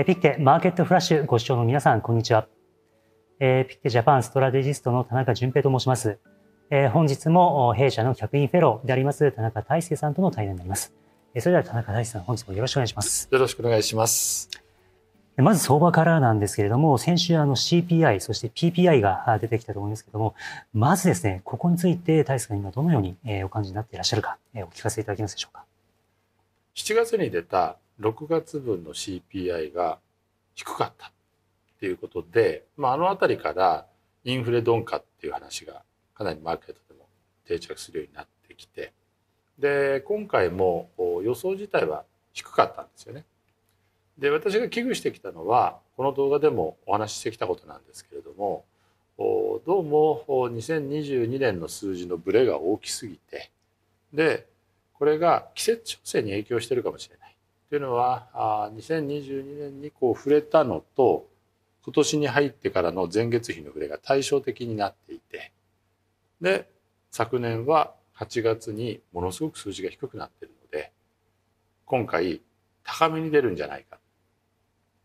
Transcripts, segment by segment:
えピクテマーケットフラッシュご視聴の皆さん、こんにちは。えピクテジャパンストラテジストの田中淳平と申します。え本日も弊社の客員フェローであります田中大輔さんとの対談になります。それでは田中大輔さん、本日もよろしくお願いします。よろしくお願いします。まず相場からなんですけれども、先週あの CPI、そして PPI が出てきたと思いますけれども、まずですね、ここについて大輔さん今どのようにお感じになっていらっしゃるか、お聞かせいただけますでしょうか。7月に出た6月分の CPI が低かったっていうことで、まあ、あの辺りからインフレ鈍化っていう話がかなりマーケットでも定着するようになってきてで今回も予想自体は低かったんですよね。で私が危惧してきたのはこの動画でもお話ししてきたことなんですけれどもどうも2022年の数字のブレが大きすぎてでこれが季節調整に影響してるかもしれない。というのはあ2022年にこう触れたのと今年に入ってからの前月比の触れが対照的になっていてで昨年は8月にものすごく数字が低くなっているので今回高めに出るんじゃないか、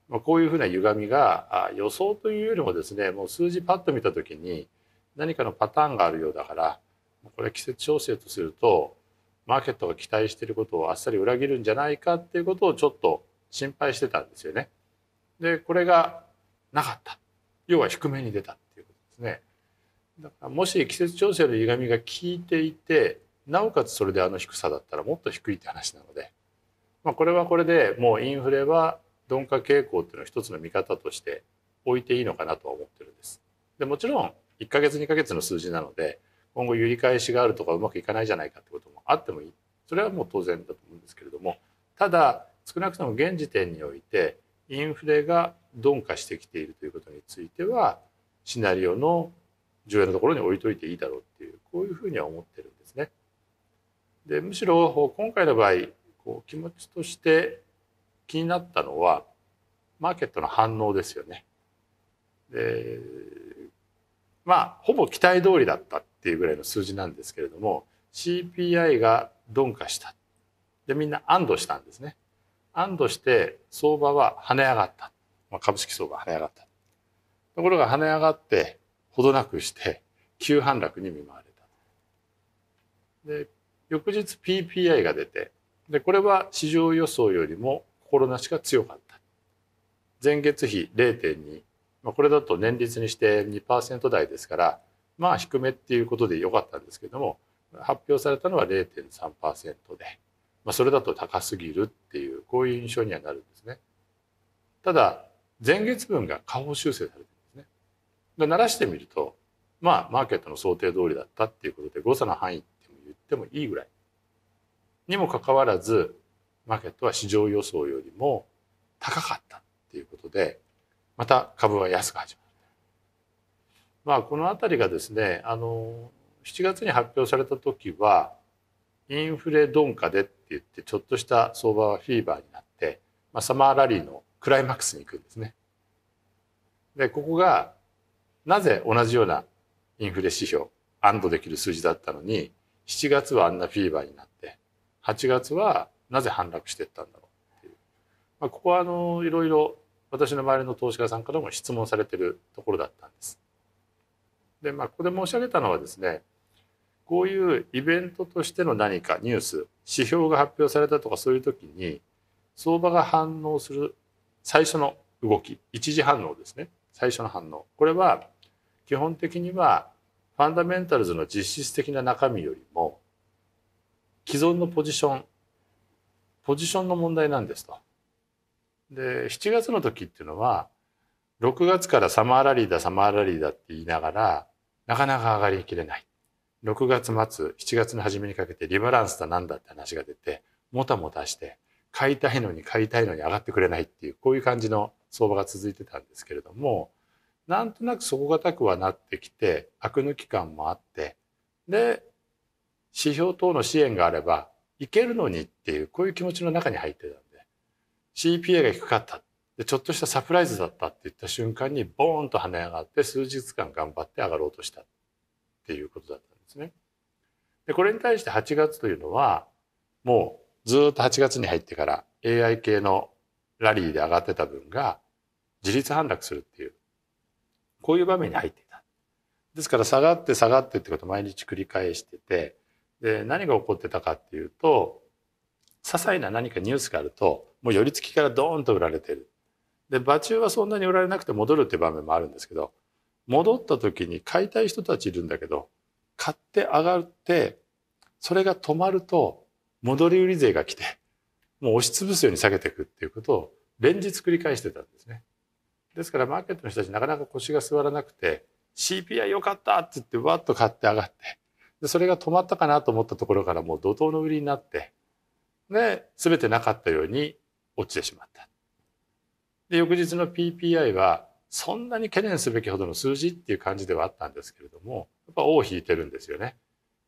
まあ、こういうふうな歪みが予想というよりもですねもう数字パッと見た時に何かのパターンがあるようだからこれ季節調整とするとマーケットが期待していることをあっさり裏切るんじゃないかっていうことをちょっと心配してたんですよね。でこれがなかった要は低めに出たっていうことですね。だからもし季節調整の歪みが効いていてなおかつそれであの低さだったらもっと低いって話なので、まあ、これはこれでもうインフレは鈍化傾向っていうのを一つの見方として置いていいのかなとは思ってるんです。でもちろん1ヶ月2ヶ月の数字なので今後揺り返しがあるとかうまくいかないじゃないかってこともあってもいいそれはもう当然だと思うんですけれどもただ少なくとも現時点においてインフレが鈍化してきているということについてはシナリオの重要なところに置いといていいだろうっていうこういうふうには思ってるんですね。でむしろ今回の場合こう気持ちとして気になったのはマーケットの反応ですよね。でまあほぼ期待通りだったっていうぐらいの数字なんですけれども CPI が鈍化した。でみんな安堵したんですね。安堵して相場は跳ね上がった、まあ、株式相場跳ね上がった。ところが跳ね上がってほどなくして急反落に見舞われた。で翌日 PPI が出てでこれは市場予想よりも心なしか強かった。前月比0.2、まあ、これだと年率にして2%台ですからまあ低めっていうことでよかったんですけども発表されたのは0.3%で、まあ、それだと高すぎるっていうこういう印象にはなるんですね。ただ前月分が下方修正されてるんですね。で鳴らしてみるとまあマーケットの想定通りだったっていうことで誤差の範囲って言ってもいいぐらいにもかかわらずマーケットは市場予想よりも高かったっていうことでまた株は安く始まる。まあ、この辺りがですねあの7月に発表された時はインフレ鈍化でって言ってちょっとした相場はフィーバーになって、まあ、サマーラリーのクライマックスに行くんですね。でここがなぜ同じようなインフレ指標安堵できる数字だったのに7月はあんなフィーバーになって8月はなぜ反落していったんだろうっていう、まあ、ここはあのいろいろ私の周りの投資家さんからも質問されてるところだったんです。で、まあ、ここで申し上げたのはですね、こういうイベントとしての何かニュース、指標が発表されたとかそういう時に、相場が反応する最初の動き、一時反応ですね。最初の反応。これは基本的にはファンダメンタルズの実質的な中身よりも既存のポジション、ポジションの問題なんですと。で、7月の時っていうのは6月からサマーラリーだサマーラリーだって言いながらなかなか上がりきれない。6月末、7月の初めにかけてリバランスだなんだって話が出て、もたもたして、買いたいのに買いたいのに上がってくれないっていう、こういう感じの相場が続いてたんですけれども、なんとなく底堅くはなってきて、悪抜き感もあって、で、指標等の支援があれば、いけるのにっていう、こういう気持ちの中に入ってたんで、CPA が低かった。で、ちょっとしたサプライズだったって言った瞬間に、ボーンと跳ね上がって、数日間頑張って上がろうとしたっていうことだったんですね。で、これに対して8月というのは、もうずっと8月に入ってから AI 系のラリーで上がってた分が自立反落するっていう、こういう場面に入っていた。ですから下がって下がってってことを毎日繰り返してて、で、何が起こってたかっていうと、些細な何かニュースがあると、もう寄り付きからドーンと売られてる。で、場中はそんなに売られなくて戻るっていう場面もあるんですけど、戻った時に買いたい人たちいるんだけど、買って上がって、それが止まると、戻り売り税が来て、もう押しつぶすように下げていくっていうことを連日繰り返してたんですね。ですからマーケットの人たちなかなか腰が座らなくて、CPI 良かったって言ってわっと買って上がって、で、それが止まったかなと思ったところからもう怒涛の売りになって、で、すべてなかったように落ちてしまった。で、翌日の PPI はそんなに懸念すべきほどの数字っていう感じではあったんですけれども、やっぱ尾を引いてるんですよね。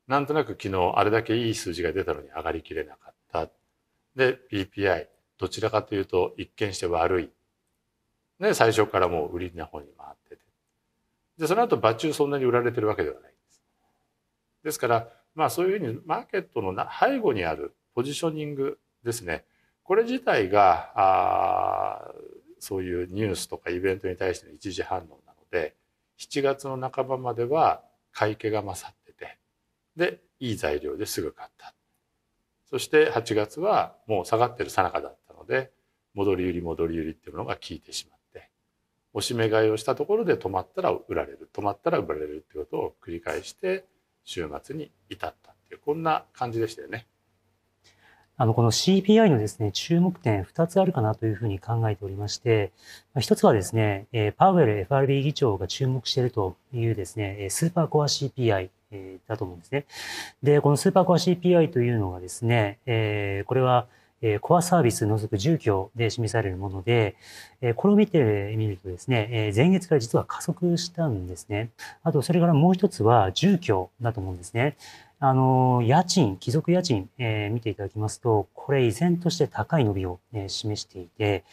なんとなく昨日あれだけいい数字が出たのに上がりきれなかった。で、PPI、どちらかというと一見して悪い。ね、最初からもう売りな方に回ってて。で、その後、場中そんなに売られてるわけではないです。ですから、まあそういうふうにマーケットの背後にあるポジショニングですね。これ自体が、あそういうニュースとかイベントに対しての一時反応なので、7月の半ばまでは買い気が勝ってて、で、いい材料ですぐ買った。そして8月はもう下がってる最中だったので、戻り売り戻り売りっていうものが効いてしまって、押し目買いをしたところで止まったら売られる、止まったら売られるっていうことを繰り返して週末に至ったっていう、こんな感じでしたよね。あの、この CPI のですね、注目点2つあるかなというふうに考えておりまして、1つはですね、パウエル FRB 議長が注目しているというですね、スーパーコア CPI だと思うんですね。で、このスーパーコア CPI というのがですね、これはコアサービス除く住居で示されるもので、これを見てみるとですね、前月から実は加速したんですね。あと、それからもう一つは住居だと思うんですね。あの、家賃、貴族家賃、えー、見ていただきますと、これ依然として高い伸びを、えー、示していて、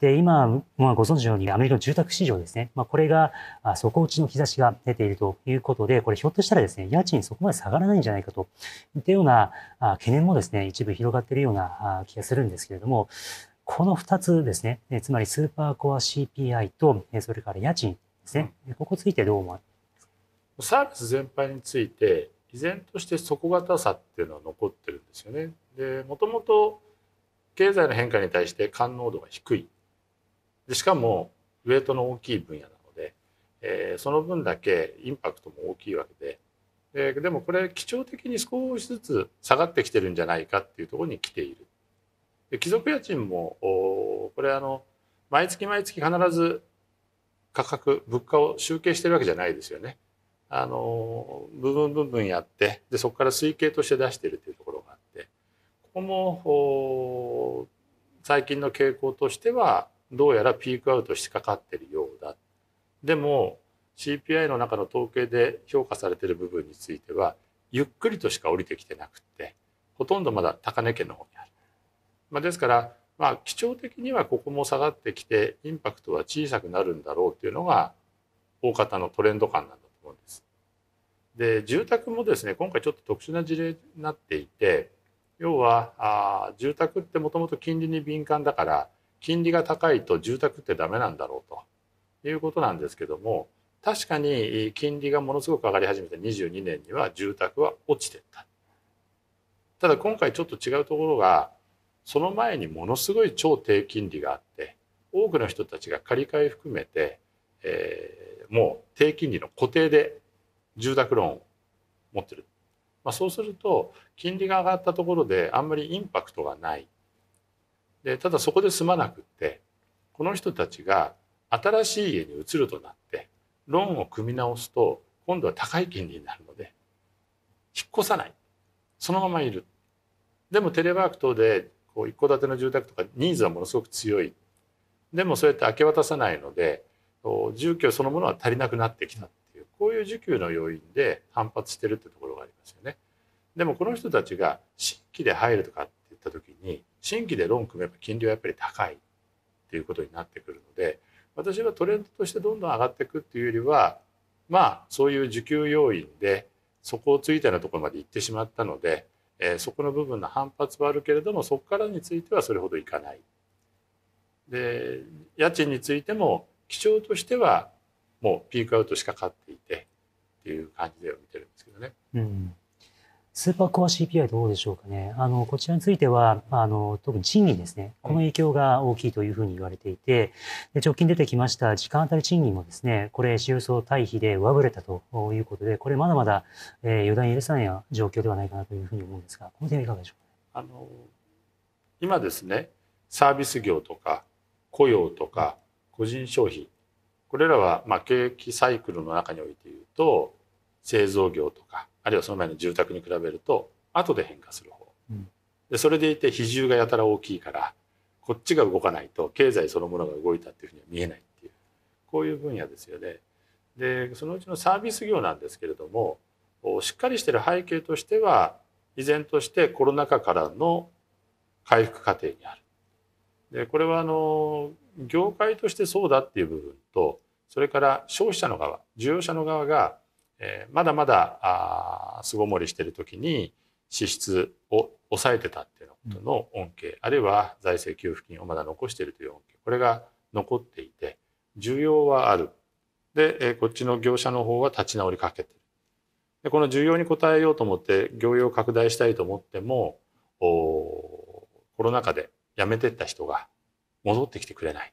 で、今、まあ、ご存知のようにアメリカの住宅市場ですね。まあ、これが、あ底打ちの兆しが出ているということで、これひょっとしたらですね、家賃そこまで下がらないんじゃないかといったようなあ懸念もですね、一部広がっているようなあ気がするんですけれども、この2つですね、えつまりスーパーコア CPI と、えそれから家賃ですね、ここについてどう思われますか？サービス全般について、依然として底堅さっていうのは残ってるんですよね。でもともと経済の変化に対して感能度が低いでしかもウエイトの大きい分野なので、えー、その分だけインパクトも大きいわけでででもこれ基調的に少しずつ下がってきてるんじゃないかっていうところに来ている。で貴族家賃もこれあの毎月毎月必ず価格物価を集計してるわけじゃないですよね。あの部分部分やってでそこから推計として出しているというところがあってここも最近の傾向としてはどうやらピークアウトしてかかっているようだ。でも CPI の中の統計で評価されてる部分についてはゆっくりとしか降りてきてなくってほとんどまだ高値圏の方にある。まあ、ですからまあ基調的にはここも下がってきてインパクトは小さくなるんだろうっていうのが大方のトレンド感なんだ思うんです。で住宅もですね今回ちょっと特殊な事例になっていて要はあ住宅ってもともと金利に敏感だから金利が高いと住宅ってダメなんだろうということなんですけども確かに金利がものすごく上がり始めた22年には住宅は落ちてったただ今回ちょっと違うところがその前にものすごい超低金利があって多くの人たちが借り換え含めて、えーもう低金利の固定で住宅ローンを持ってる。まあ、そうすると金利が上がったところであんまりインパクトがない。でただそこで済まなくってこの人たちが新しい家に移るとなってローンを組み直すと今度は高い金利になるので引っ越さないそのままいるでもテレワーク等でこう一戸建ての住宅とかニーズはものすごく強いでもそうやって明け渡さないので住居そのものは足りなくなってきたっていうこういう需給の要因で反発してるってところがありますよね。でもこの人たちが新規で入るとかって言った時に新規でローン組めば金利はやっぱり高いっていうことになってくるので私はトレンドとしてどんどん上がっていくっていうよりはまあそういう需給要因でそこをついたようなところまで行ってしまったので、えー、そこの部分の反発はあるけれどもそこからについてはそれほどいかない。で家賃についても基調としてはもうピークアウトしかかっていてっていう感じでは見てるんですけどね。うんスーパーコア CPI どうでしょうかね。あの、こちらについては、あの、特に賃金ですね。この影響が大きいというふうに言われていて、で直近出てきました時間当たり賃金もですね、これ、収容層対比で上振れたということで、これまだまだ、えー、予断許さない状況ではないかなというふうに思うんですが、この点はいかがでしょうか？あの、今ですね、サービス業とか雇用とか個人消費、これらは、まあ、景気サイクルの中において言うと、製造業とか、あるいはその前の住宅に比べると後で変化する方、うん、でそれでいて比重がやたら大きいからこっちが動かないと経済そのものが動いたっていうふうには見えないっていうこういう分野ですよね。でそのうちのサービス業なんですけれどもしっかりしてる背景としては依然としてコロナ禍からの回復過程にある。でこれはあの業界としてそうだっていう部分とそれから消費者の側需要者の側がえー、まだまだあ巣ごもりしてる時に支出を抑えてたっていうことの恩恵、うん、あるいは財政給付金をまだ残しているという恩恵これが残っていて需要はある。で、えー、こっちの業者の方は立ち直りかけてる。でこの需要に応えようと思って業用拡大したいと思ってもおコロナ禍で辞めてった人が戻ってきてくれない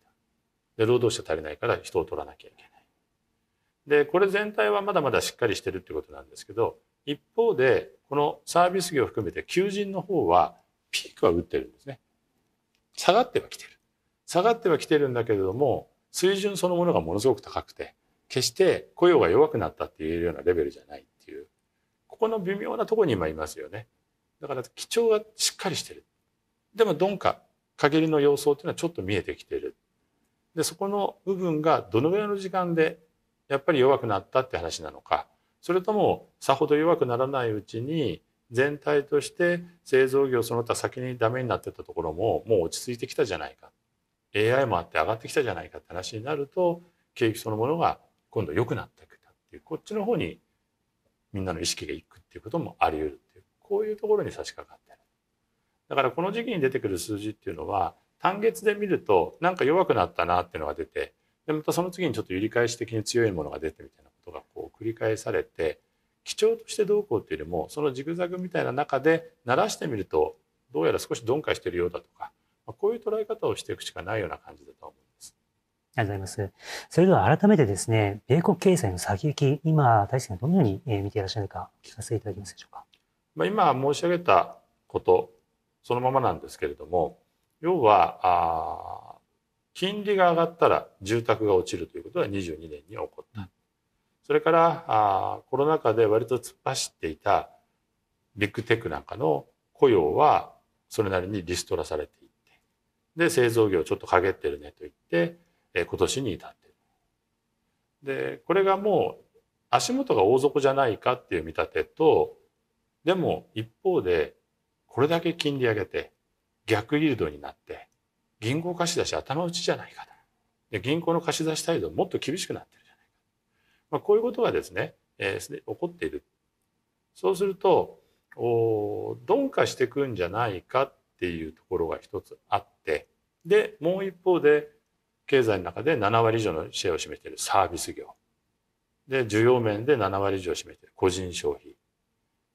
で労働者足りないから人を取らなきゃいけないで、これ全体はまだまだしっかりしてるってことなんですけど、一方で、このサービス業を含めて求人の方はピークは打ってるんですね。下がってはきてる。下がってはきてるんだけれども、水準そのものがものすごく高くて、決して雇用が弱くなったっていうようなレベルじゃないっていう、ここの微妙なとこに今いますよね。だから基調がしっかりしてる。でも鈍化、陰りの様相っていうのはちょっと見えてきている。で、そこの部分がどのぐらいの時間でやっぱり弱くなったって話なのか。それともさほど弱くならないうちに全体として製造業その他先にダメになってたところももう落ち着いてきたじゃないか。AI もあって上がってきたじゃないかって話になると景気そのものが今度良くなってきたっていう。こっちの方にみんなの意識がいくっていうこともあり得るっていう。こういうところに差し掛かってだからこの時期に出てくる数字っていうのは単月で見るとなんか弱くなったなっていうのが出てでまたその次にちょっと揺り返し的に強いものが出てみたいなことがこう繰り返されて基調としてどうこうっていうよりもそのジグザグみたいな中で鳴らしてみるとどうやら少し鈍化しているようだとか、まあ、こういう捉え方をしていくしかないような感じだと思います。ありがとうございます。それでは改めてですね、米国経済の先行き、今、大輔さんどのように見ていらっしゃるか、お聞かせいただけますでしょうか。まあ、今申し上げたこと、そのままなんですけれども、要は、あ金利が上がったら住宅が落ちるということが22年に起こった。それからあコロナ禍で割と突っ走っていたビッグテックなんかの雇用はそれなりにリストラされていってで製造業ちょっと陰ってるねと言って、え今年に至っている。でこれがもう足元が大底じゃないかっていう見立てとでも一方でこれだけ金利上げて逆イールドになって銀行貸し出し頭打ちじゃないかと。で銀行の貸し出し態度もっと厳しくなってるじゃないか。まあ、こういうことがですね、えー、起こっている。そうすると、お鈍化していくんじゃないかっていうところが一つあって、で、もう一方で、経済の中で7割以上のシェアを占めているサービス業。で、需要面で7割以上を占めている個人消費。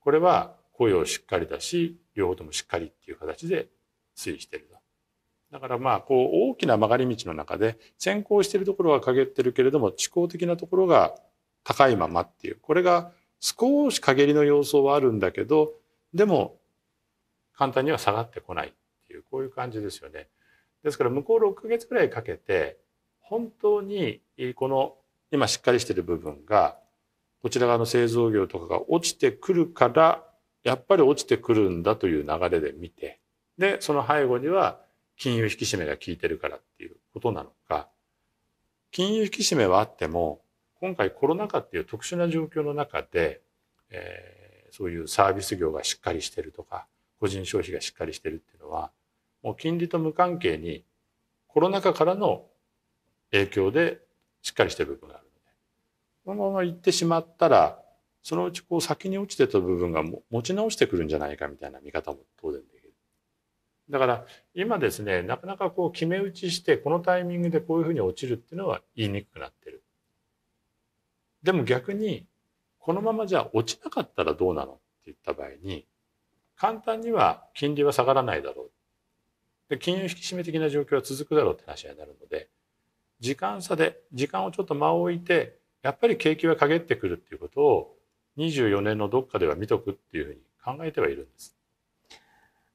これは雇用しっかりだし、両方ともしっかりっていう形で推移していると。だからまあこう大きな曲がり道の中で先行しているところは陰ってるけれども思考的なところが高いままっていうこれが少し陰りの要素はあるんだけどでも簡単には下がってこないっていうこういう感じですよね。ですから向こう6ヶ月ぐらいかけて本当にこの今しっかりしている部分がこちら側の製造業とかが落ちてくるからやっぱり落ちてくるんだという流れで見てでその背後には金融引き締めが効いてるからっていうことなのか、金融引き締めはあっても、今回コロナ禍っていう特殊な状況の中で、えー、そういうサービス業がしっかりしてるとか、個人消費がしっかりしてるっていうのは、もう金利と無関係にコロナ禍からの影響でしっかりしてる部分があるので、このまま行ってしまったら、そのうちこう先に落ちてた部分が持ち直してくるんじゃないかみたいな見方も当然できる。だから今ですねなかなかこう決め打ちしてこのタイミングでこういうふうに落ちるっていうのは言いにくくなってる。でも逆にこのままじゃ落ちなかったらどうなのって言った場合に簡単には金利は下がらないだろう。で金融引き締め的な状況は続くだろうって話になるので時間差で時間をちょっと間を置いてやっぱり景気は陰ってくるっていうことを24年のどっかでは見とくっていうふうに考えてはいるんです。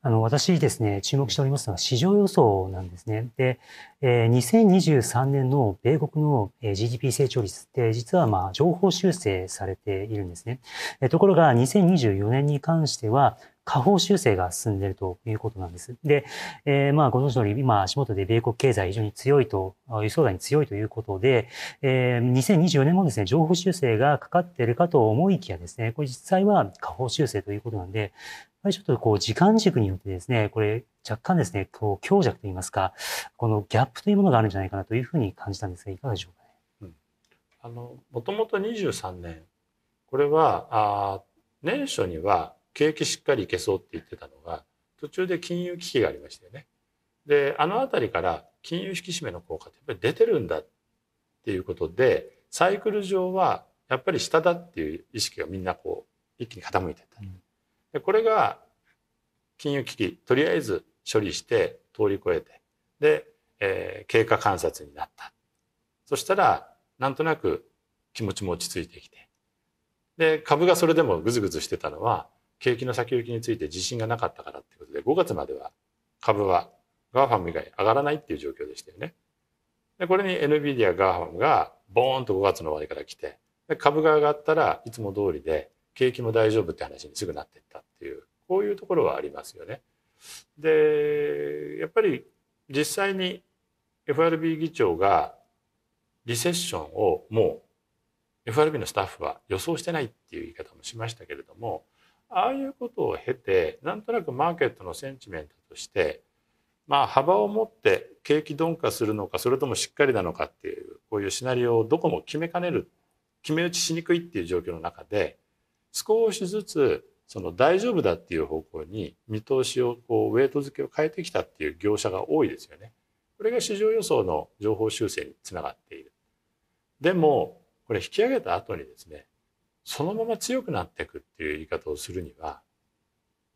あの、私ですね、注目しておりますのは市場予想なんですね。で、えー、2023年の米国の GDP 成長率って実はまあ情報修正されているんですね。ところが2024年に関しては下方修正が進んでいるということなんです。で、えー、まあ、ご存知の通り、今、足元で米国経済非常に強いと、輸送に強いということで、えー、2024年もですね、情報修正がかかっているかと思いきやですね、これ実際は下方修正ということなんで、やっぱりちょっとこう、時間軸によってですね、これ、若干ですね、こう、強弱といいますか、このギャップというものがあるんじゃないかなというふうに感じたんですが、いかがでしょうかね。うん、あの、もともと23年、これは、あ年初には景気しっかりいけそうって言ってたのが途中で金融危機がありましたよね。であの辺りから金融引き締めの効果ってやっぱり出てるんだっていうことでサイクル上はやっぱり下だっていう意識がみんなこう一気に傾いてた。でこれが金融危機とりあえず処理して通り越えてで、えー、経過観察になった。そしたらなんとなく気持ちも落ち着いてきてで株がそれでもぐずぐずしてたのは景気の先行きについて自信がなかったからってことで5月までは株は GAFAM 以外上がらないっていう状況でしたよね。でこれに NVIDIA ガーファムがボーンと5月の終わりから来てで株が上がったらいつも通りで景気も大丈夫って話にすぐなっていったっていうこういうところはありますよね。でやっぱり実際に FRB 議長がリセッションをもう FRB のスタッフは予想してないっていう言い方もしましたけれどもああいうことを経てなんとなくマーケットのセンチメントとしてまあ幅を持って景気鈍化するのかそれともしっかりなのかっていうこういうシナリオをどこも決めかねる決め打ちしにくいっていう状況の中で少しずつその大丈夫だっていう方向に見通しをこうウェイト付けを変えてきたっていう業者が多いですよね。これが市場予想の情報修正につながっている。でもこれ引き上げた後にですねそのまま強くなっていくっていう言い方をするには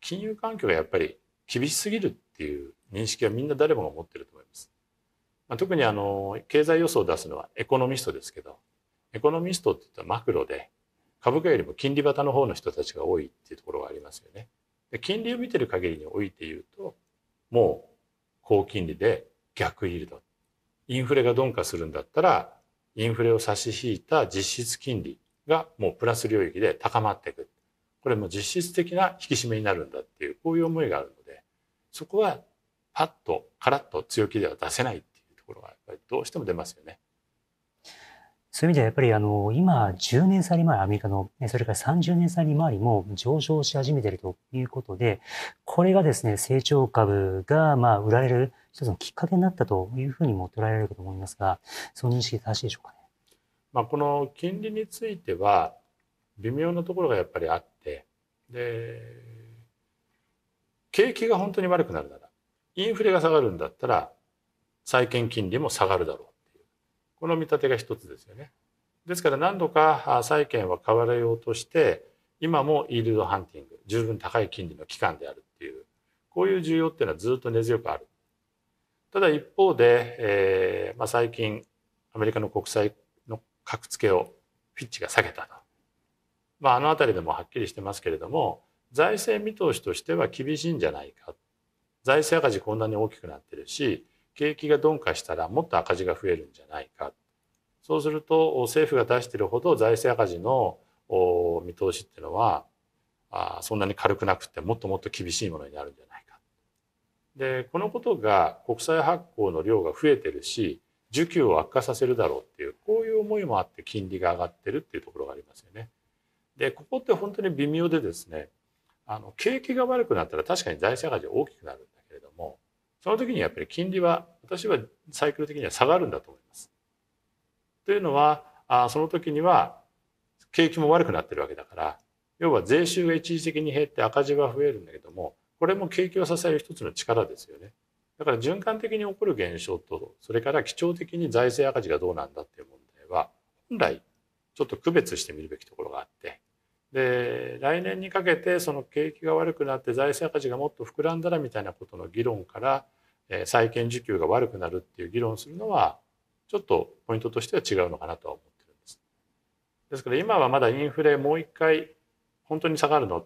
金融環境がやっぱり厳しすぎるっていう認識はみんな誰もが持ってると思います。まあ、特にあの経済予想を出すのはエコノミストですけどエコノミストって言ったらマクロで株価よりも金利型の方の人たちが多いっていうところがありますよね。で金利を見てる限りにおいて言うともう高金利で逆イールドインフレが鈍化するんだったらインフレを差し引いた実質金利がもうプラス領域で高まっていく。これも実質的な引き締めになるんだっていう、こういう思いがあるので、そこはパッとカラッと強気では出せないっていうところがやっぱりどうしても出ますよね。そういう意味ではやっぱりあの今10年差利回りアメリカのそれから30年差利回りも上昇し始めているということでこれがですね成長株がまあ売られる一つのきっかけになったというふうにも捉えられるかと思いますがその認識正しいでしょうかね。まあ、この金利については微妙なところがやっぱりあってで景気が本当に悪くなるならインフレが下がるんだったら債券金利も下がるだろうっていうこの見立てが一つですよね。ですから何度か債券は買われようとして今もイールドハンティング十分高い金利の期間であるっていうこういう需要っていうのはずっと根強くある。ただ一方で、えーまあ、最近アメリカの国債格付けをフィッチが下げたと。まあ、あの辺りでもはっきりしてますけれども財政見通しとしては厳しいんじゃないか財政赤字こんなに大きくなってるし景気が鈍化したらもっと赤字が増えるんじゃないかそうすると政府が出してるほど財政赤字の見通しっていうのはあそんなに軽くなくてもっともっと厳しいものになるんじゃないか。でこのことが国債発行の量が増えてるし需給を悪化させるだろうっていうこういう思いもあって金利が上がってるっていうところがありますよね。でここって本当に微妙でですねあの景気が悪くなったら確かに財政赤字大きくなるんだけれどもその時にやっぱり金利は私はサイクル的には下がるんだと思います。というのはあその時には景気も悪くなってるわけだから要は税収が一時的に減って赤字は増えるんだけどもこれも景気を支える一つの力ですよね。だから循環的に起こる現象とそれから基調的に財政赤字がどうなんだっていう問題は本来ちょっと区別してみるべきところがあってで来年にかけてその景気が悪くなって財政赤字がもっと膨らんだらみたいなことの議論から、債券需給が悪くなるっていう議論するのはちょっとポイントとしては違うのかなとは思ってるんです。ですから今はまだインフレもう一回本当に下がるの？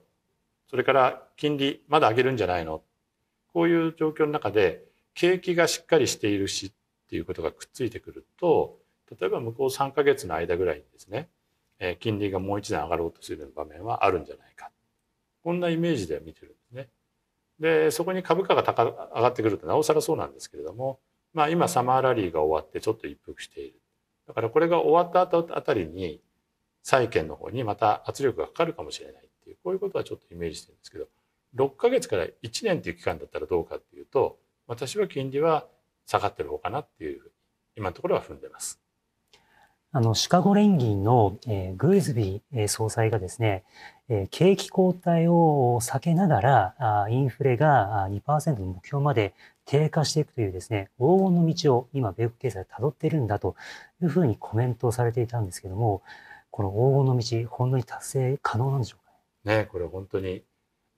それから金利まだ上げるんじゃないの？こういう状況の中で景気がしっかりしているしっていうことがくっついてくると例えば向こう3か月の間ぐらいにですね金利がもう一段上がろうとする場面はあるんじゃないかこんなイメージで見てるんですね。でそこに株価が高上がってくるとなおさらそうなんですけれども、まあ、今サマーラリーが終わってちょっと一服しているだからこれが終わった後あたりに債券の方にまた圧力がかかるかもしれないっていうこういうことはちょっとイメージしてるんですけど6ヶ月から1年っていう期間だったらどうかっていうと私は金利は下がってる方かなっていうふうに今のところは踏んでます。あの、シカゴ連銀の、えー、グーズビー総裁がですね、えー、景気後退を避けながら、あインフレが2%の目標まで低下していくというですね、黄金の道を今、米国経済は辿っているんだというふうにコメントをされていたんですけども、この黄金の道、本当に達成可能なんでしょうか？ね。ねこれ本当に、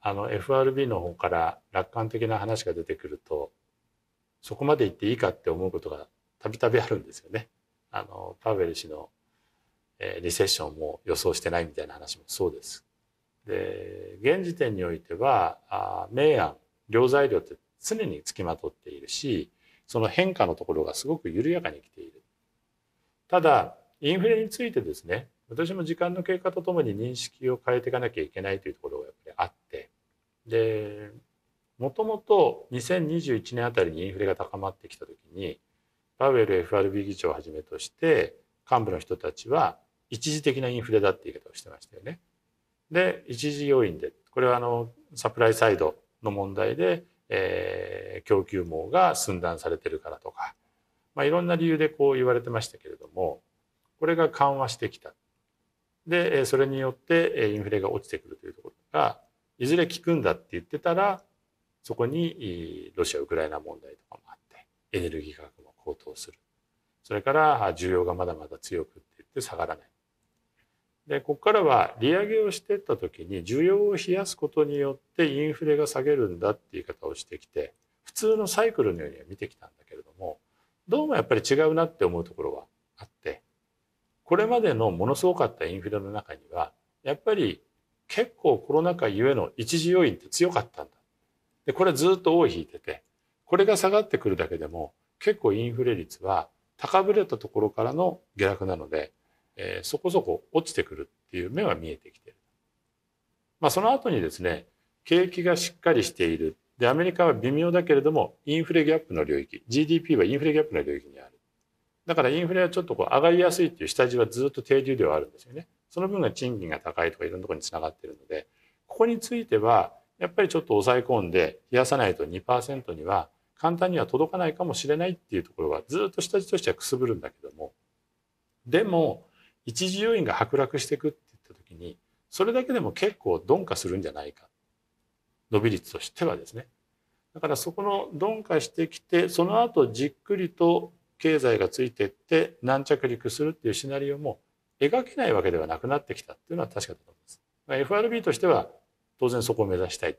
あの、FRB の方から楽観的な話が出てくると、そこまで行っていいかって思うことがたびたびあるんですよね。あのパウエル氏の、えー、リセッションも予想してないみたいな話もそうです。で現時点においてはあ明暗両材料って常につきまとっているしその変化のところがすごく緩やかに来ている。ただインフレについてですね私も時間の経過とともに認識を変えていかなきゃいけないというところがやっぱりあってでもともと2021年あたりにインフレが高まってきた時にパウエル FRB 議長をはじめとして幹部の人たちは一時的なインフレだって言い方をしてましたよね。で一時要因でこれはあのサプライサイドの問題で、えー、供給網が寸断されてるからとか、まあ、いろんな理由でこう言われてましたけれどもこれが緩和してきた。でそれによってインフレが落ちてくるというところがいずれ効くんだって言ってたらそこにロシア・ウクライナ問題とかもあってエネルギー価格も高騰する。それから需要がまだまだ強くって言って下がらない。で、ここからは利上げをしていった時に需要を冷やすことによってインフレが下げるんだって言い方をしてきて、普通のサイクルのようには見てきたんだけれども、どうもやっぱり違うなって思うところはあって、これまでのものすごかったインフレの中には、やっぱり結構コロナ禍ゆえの一時要因って強かったんだ。で、これずっと尾を引いてて、これが下がってくるだけでも結構インフレ率は高ぶれたところからの下落なので、えー、そこそこ落ちてくるっていう目は見えてきてる。まあその後にですね、景気がしっかりしている。で、アメリカは微妙だけれども、インフレギャップの領域、GDP はインフレギャップの領域にある。だからインフレはちょっとこう上がりやすいっていう下地はずっと低流ではあるんですよね。その分が賃金が高いとかいろんなところにつながっているので、ここについては、やっぱりちょっと抑え込んで冷やさないと2%には簡単には届かないかもしれないっていうところはずっと下地としてはくすぶるんだけどもでも一時要因が剥落していくって言った時にそれだけでも結構鈍化するんじゃないか。伸び率としてはですね。だからそこの鈍化してきてその後じっくりと経済がついていって軟着陸するっていうシナリオも描けないわけではなくなってきたっていうのは確かだと思います。FRB としては当然そこを目指したい。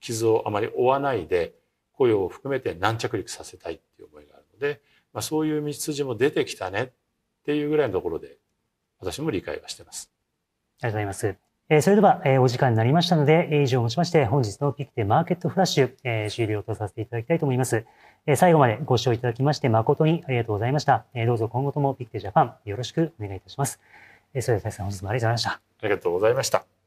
傷をあまり負わないで雇用を含めて軟着陸させたいっていう思いがあるので、まあ、そういう道筋も出てきたねっていうぐらいのところで私も理解はしてます。ありがとうございます。え、それでは、え、お時間になりましたので、え、以上をもちまして本日のピクテマーケットフラッシュ、え、終了とさせていただきたいと思います。え、最後までご視聴いただきまして誠にありがとうございました。え、どうぞ今後ともピクテジャパンよろしくお願いいたします。え、それでは大さん本日もありがとうございました。ありがとうございました。